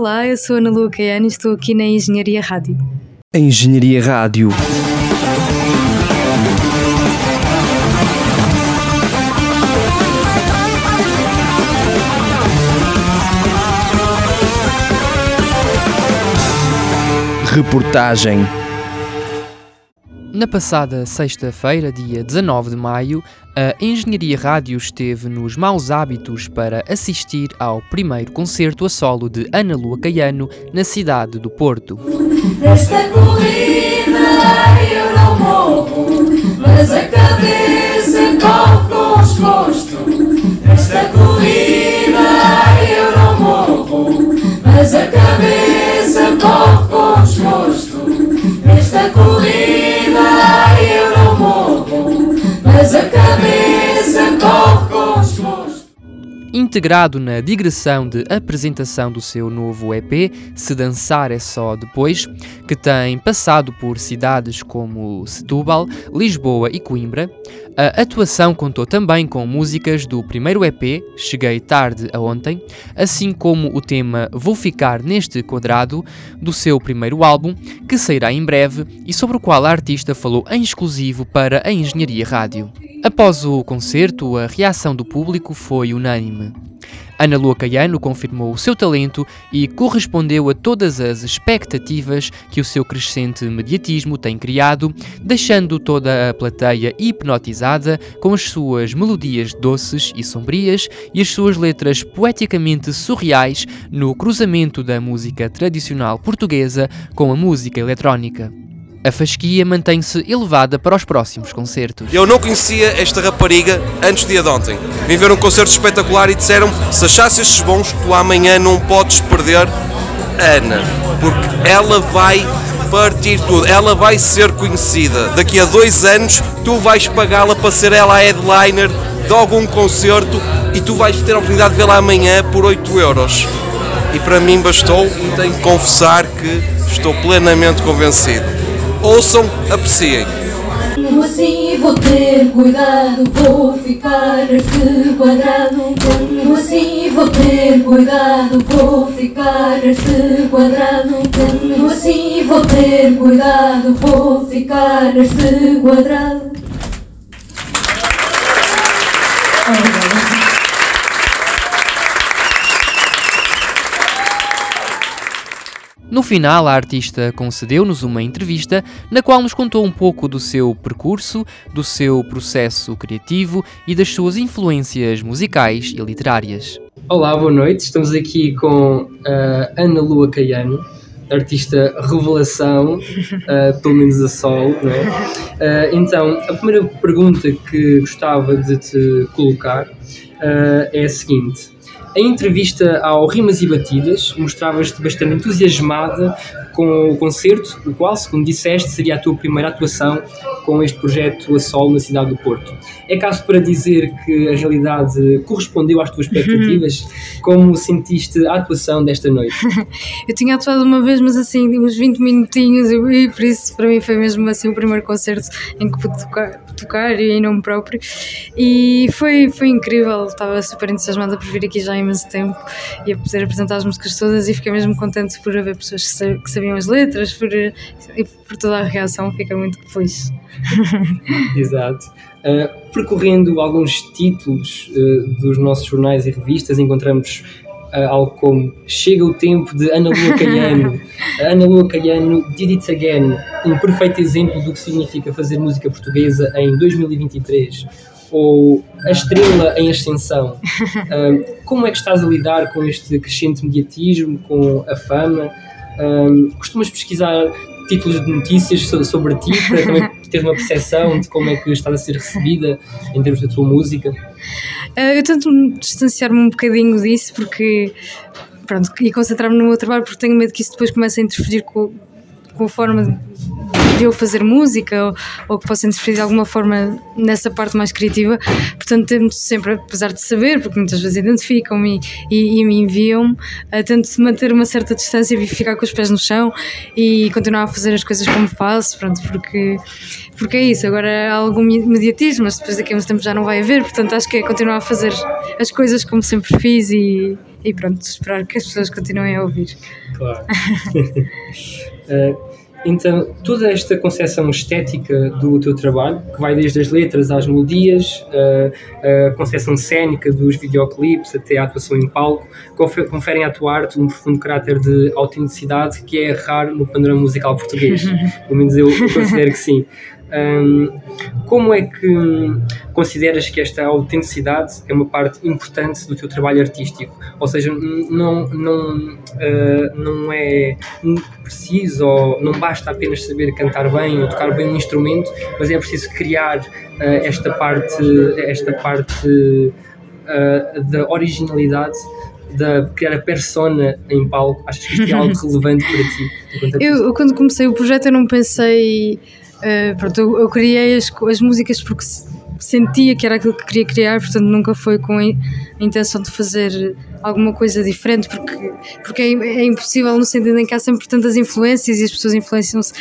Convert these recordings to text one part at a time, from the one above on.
Olá, eu sou Ana Caiano e estou aqui na Engenharia Rádio. Engenharia Rádio. Reportagem Na passada sexta-feira, dia 19 de maio, a Engenharia Rádio esteve nos maus hábitos para assistir ao primeiro concerto a solo de Ana Lua Caiano na cidade do Porto. Corrida eu não morro, mas a cabeça Integrado na digressão de apresentação do seu novo EP, Se Dançar é Só Depois, que tem passado por cidades como Setúbal, Lisboa e Coimbra, a atuação contou também com músicas do primeiro EP, Cheguei Tarde a Ontem, assim como o tema Vou Ficar Neste Quadrado, do seu primeiro álbum, que sairá em breve e sobre o qual a artista falou em exclusivo para a Engenharia Rádio. Após o concerto, a reação do público foi unânime. Ana Lua Caiano confirmou o seu talento e correspondeu a todas as expectativas que o seu crescente mediatismo tem criado, deixando toda a plateia hipnotizada com as suas melodias doces e sombrias e as suas letras poeticamente surreais no cruzamento da música tradicional portuguesa com a música eletrónica. A fasquia mantém-se elevada para os próximos concertos. Eu não conhecia esta rapariga antes de ontem. Vim ver um concerto espetacular e disseram se achasse estes bons, tu amanhã não podes perder Ana, porque ela vai partir tudo, ela vai ser conhecida. Daqui a dois anos tu vais pagá-la para ser ela a headliner de algum concerto e tu vais ter a oportunidade de vê-la amanhã por 8 euros. E para mim bastou e tenho que confessar que estou plenamente convencido. Ouçam, apreciem. Assim vou ter cuidado, vou ficar este quadrado. Mesmo assim vou ter cuidado, vou ficar este quadrado. Mesmo assim vou ter cuidado, vou ficar este quadrado. No final, a artista concedeu-nos uma entrevista na qual nos contou um pouco do seu percurso, do seu processo criativo e das suas influências musicais e literárias. Olá, boa noite. Estamos aqui com a Ana Lua Caiano, artista revelação, uh, pelo menos a sol, não é? Uh, então, a primeira pergunta que gostava de te colocar é a seguinte. Em entrevista ao Rimas e Batidas, mostravas-te bastante entusiasmada com o concerto, o qual, segundo disseste, seria a tua primeira atuação com este projeto a solo na cidade do Porto. É caso para dizer que a realidade correspondeu às tuas expectativas? Como sentiste a atuação desta noite? Eu tinha atuado uma vez, mas assim, uns 20 minutinhos, e por isso para mim foi mesmo assim o primeiro concerto em que pude tocar, tocar e em nome próprio. E foi, foi incrível, estava super entusiasmada por vir aqui já há imenso tempo e a poder apresentar as músicas todas e fiquei mesmo contente por haver pessoas que, sa- que sabiam as letras por, e por toda a reação, fiquei muito feliz. Exato. Uh, percorrendo alguns títulos uh, dos nossos jornais e revistas, encontramos uh, algo como Chega o tempo de Ana Lua Caiano. Ana Lua Caiano did it again. Um perfeito exemplo do que significa fazer música portuguesa em 2023. Ou A Estrela em Ascensão. Como é que estás a lidar com este crescente mediatismo, com a fama? Um, costumas pesquisar títulos de notícias so- sobre ti para também teres uma percepção de como é que estás a ser recebida em termos da tua música? Eh, Eu tento me distanciar-me um bocadinho disso porque, pronto, e concentrar-me no meu trabalho porque tenho medo que isso depois comece a interferir com, com a forma de eu fazer música ou, ou que possa interferir de alguma forma nessa parte mais criativa. Portanto, tento sempre, apesar de saber, porque muitas vezes identificam-me e, e me enviam-me, eh, tento manter uma certa distância e ficar com os pés no chão e continuar a fazer as coisas como faço, pronto, porque, porque é isso. Agora há algum mediatismo, mas depois daqui a uns tempos já não vai haver, portanto, acho que é continuar a fazer as coisas como sempre fiz e, e pronto, esperar que as pessoas continuem a ouvir. Claro. Eh, então, toda esta concepção estética do teu trabalho, que vai desde as letras às melodias, a, a concepção cênica dos videoclipes até a atuação em palco, confe- conferem à tua arte um profundo caráter de autenticidade que é raro no panorama musical português. Pelo menos eu considero que sim. Como é que consideras que esta autenticidade é uma parte importante do teu trabalho artístico? Ou seja, não, não, eh, não é preciso ou não basta apenas saber cantar bem ou tocar bem um instrumento, mas é preciso criar eh, esta parte, esta parte eh, da originalidade, da criar a persona em palco. Achas que isto é algo relevante para ti? eu, quando comecei o projeto, eu não pensei. Eh, pronto, eu, eu criei as, as músicas porque se- sentia que era aquilo que queria criar, portanto, nunca foi com a intenção de fazer alguma coisa diferente, porque, porque é, é impossível no sentido em que há sempre tantas influências e as pessoas influenciam-se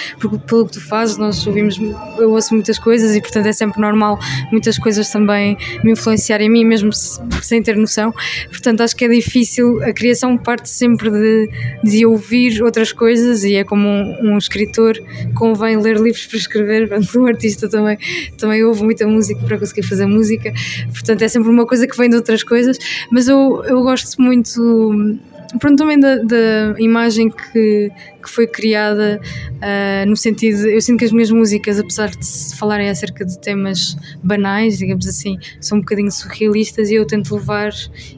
pelo que tu fazes. Nós ouvimos, eu ouço muitas coisas e, portanto, é sempre normal muitas coisas também me influenciarem em mim, mesmo se- sem ter noção. Portanto, acho que é difícil. A criação parte sempre de, de ouvir outras coisas e é como um, um escritor convém ler livros para escrever. Um artista também, também ouve muita música para conseguir fazer música. Portanto, é sempre uma coisa que vem de outras coisas. Mas eu, eu gosto muito. Pronto, também da, da imagem que, que foi criada ah, no sentido, eu sinto que as minhas músicas, apesar de se falarem acerca de temas banais, digamos assim, são um bocadinho surrealistas e eu tento levar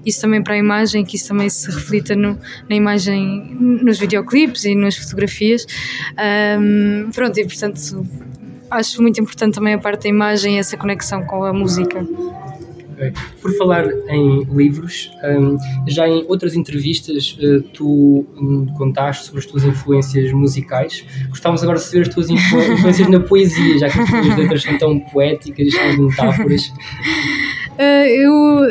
isso também para a imagem, que isso também se reflita no, na imagem, nos videoclipes e nas fotografias. Ahm, pronto, e portanto acho muito importante também a parte da imagem e essa conexão com a música. Por falar em livros, hum, já em outras entrevistas eh, tu hum, contaste sobre as tuas influências musicais. Gostávamos agora de saber as tuas influ- influências na poesia, já que as tuas letras são tão poéticas, cheias de metáforas. Ah, eu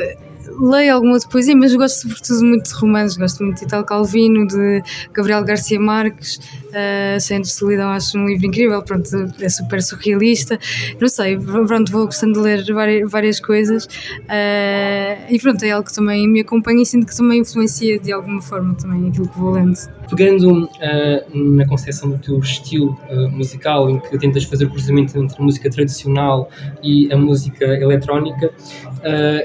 leio alguma de poesia, mas gosto sobretudo muito de romances, gosto muito de Italo Calvino, de Gabriel Garcia Marques, uh, Solidão acho um livro incrível, pronto, é super surrealista, não sei, pronto, vou gostando de ler várias, várias coisas ah, e pronto, é algo que também me acompanha e sinto que também influencia de alguma forma também aquilo que vou lendo. Pegando ah, na concepção do teu estilo ah, musical, em que tentas fazer o cruzamento entre a música tradicional e a música eletrónica,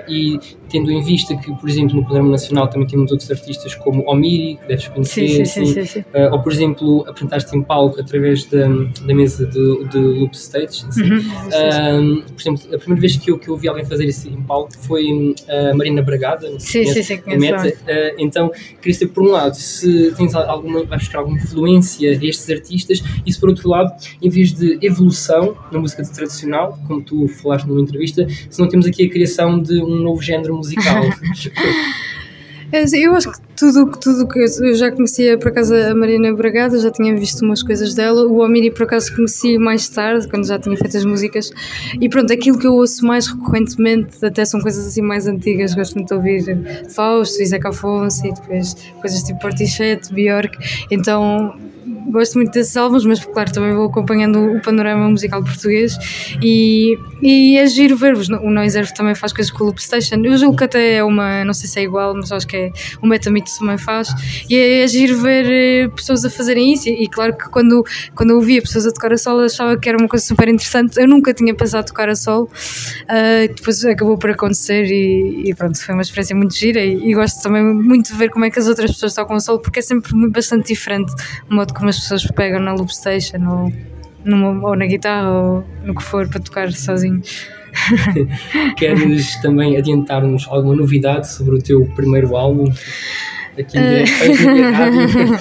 e tendo em vista que, por exemplo, no programa nacional também temos outros artistas como Omiri, que deves conhecer, Sim, sim, sim, assim, ah, ou por exemplo, apresentaste em palco através da, da mesa de, de Loop Stage. assim. Uhum. Ah, por exemplo, a primeira vez que eu, que eu vi alguém fazer isso em palco foi hum, a Marina Bragada, não sei Sim, sim, conheço Meta. Ah, então, queria saber, por um lado, se tens alguma, vais buscar alguma influência a estes artistas, e se por outro lado, em vez de evolução na música tradicional, como tu falaste numa entrevista, se não temos aqui a criação de um novo género musical. É, assim, Eu acho que tudo tudo que eu já conhecia por acaso a Marina Bragada, já tinha visto umas coisas dela. O Omiri por acaso conheci mais tarde, quando já tinha feito as músicas. E pronto, aquilo que eu ouço mais recorrentemente até são coisas assim mais antigas. Gosto muito de ouvir Fausto, Isaac Afonso e depois coisas tipo Portichete, Bjork. Então gosto muito desses álbuns, mas claro, também vou acompanhando o panorama musical português e, e é giro ver-vos. O Noiser também faz coisas com o Loop Station. Eu julgo que até é uma, não sei se é igual, mas acho que é o Metamito também faz. E é, é giro ver eh, pessoas a fazerem isso. E, e claro que quando, quando eu via pessoas a tocar a solo, achava que era uma coisa super interessante. Eu nunca tinha pensado tocar a solo, ah, depois acabou por acontecer e, e pronto, foi uma experiência muito gira. E, e gosto também muito de ver como é que as outras pessoas tocam a solo, porque é sempre bastante diferente o modo como as pessoas pegam na loop station ou, numa, ou na guitarra ou no que for para tocar sozinho. Queres também adiantar-nos alguma novidade sobre o teu primeiro álbum? Aqui rádio.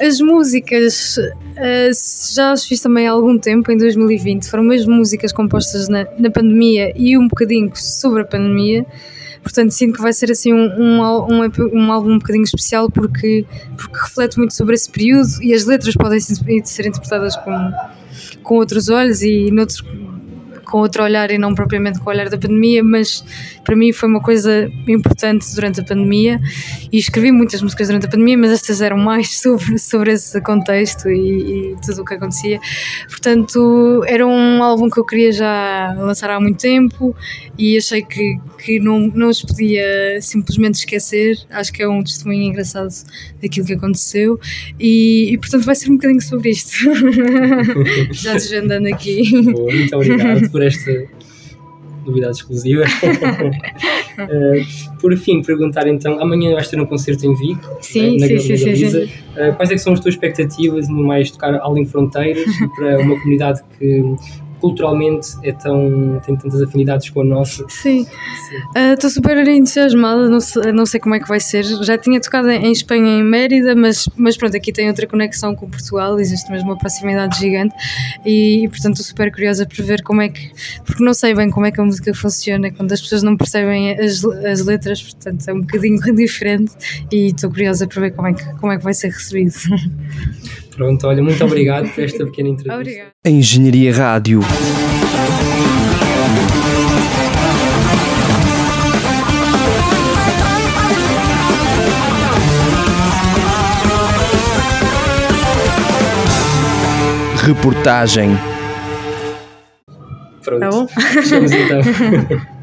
As músicas ah, já as fiz também há algum tempo, em 2020. Foram mesmo músicas compostas na, na pandemia e um bocadinho sobre a pandemia. Portanto, sinto que vai ser assim um, um, um, um álbum um bocadinho especial porque, porque reflete muito sobre esse período e as letras podem ser, ser interpretadas com, com outros olhos e noutros, com outro olhar e não propriamente com o olhar da pandemia, mas para mim foi uma coisa importante durante a pandemia e escrevi muitas músicas durante a pandemia, mas estas eram mais sobre, sobre esse contexto e, e tudo o que acontecia. Portanto, era um álbum que eu queria já lançar há muito tempo e achei que, que não, não os podia simplesmente esquecer. Acho que é um testemunho engraçado daquilo que aconteceu e, e portanto vai ser um bocadinho sobre isto. já desvendando aqui. Boa, muito obrigado por esta novidade exclusiva. uh, por fim, perguntar então, amanhã vais ter um concerto em Vigo, Sim, né, na sim, sim, sim, Galiza. sim. Uh, quais é são as tuas expectativas no mais tocar além fronteiras para uma comunidade que culturalmente é tão, tem tantas afinidades com a nossa? Sim, estou super entusiasmada, não sei, não sei como é que vai ser. Já tinha tocado em Espanha, em Mérida, mas, mas pronto, aqui tem outra conexão com Portugal, existe mesmo uma proximidade gigante e, e, portanto estou super curiosa por ver como é que. Porque não sei bem como é que a música funciona quando as pessoas não percebem as, as letras, portanto é um bocadinho diferente e estou curiosa por ver como é que, como é que vai ser recebido. Pronto, olha, muito obrigado por esta pequena entrevista. Obrigada. Engenharia Rádio. Reportagem. Pronto, Tá bom? fechamos então.